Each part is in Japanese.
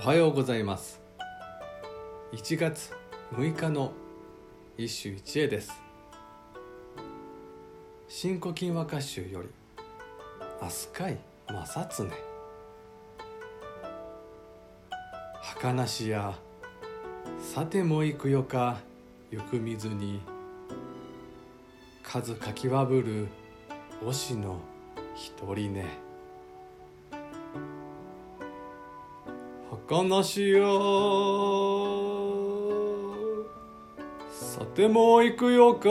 おはようございます。1月6日の一首一会です。新古今和歌集より飛鳥井正常儚しやさても行くよか行く水に数かきわぶる推しの一人ね。儚しやさても行くよか。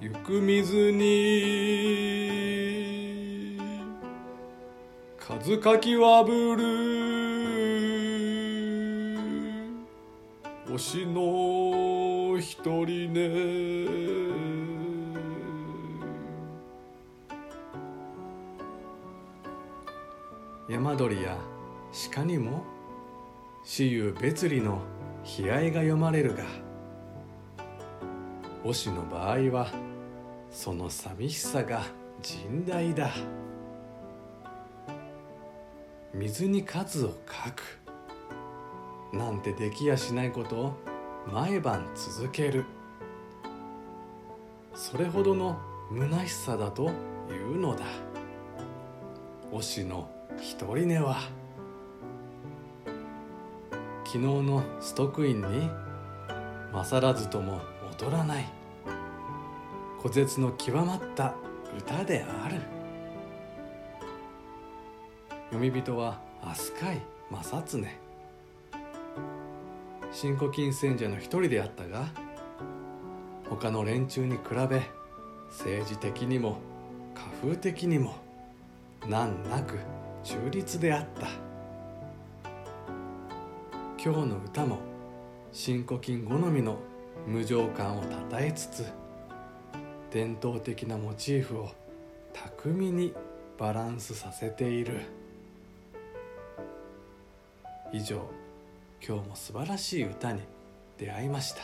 行く水に。数かきわぶる。推しの一人ね。山鳥や鹿にも死有別離の悲哀が読まれるが推しの場合はその寂しさが甚大だ。水に数を書くなんてできやしないことを毎晩続ける。それほどの虚しさだというのだ。推しの一人寝は。昨日のストックインに勝らずとも劣らない。古絶の極まった歌である。読み人は飛鳥井正常新古今選者の一人であったが他の連中に比べ政治的にも家風的にも難なく中立であった。今日の歌も新古今好みの無情感をたたえつつ伝統的なモチーフを巧みにバランスさせている。以上今日も素晴らしい歌に出会いました。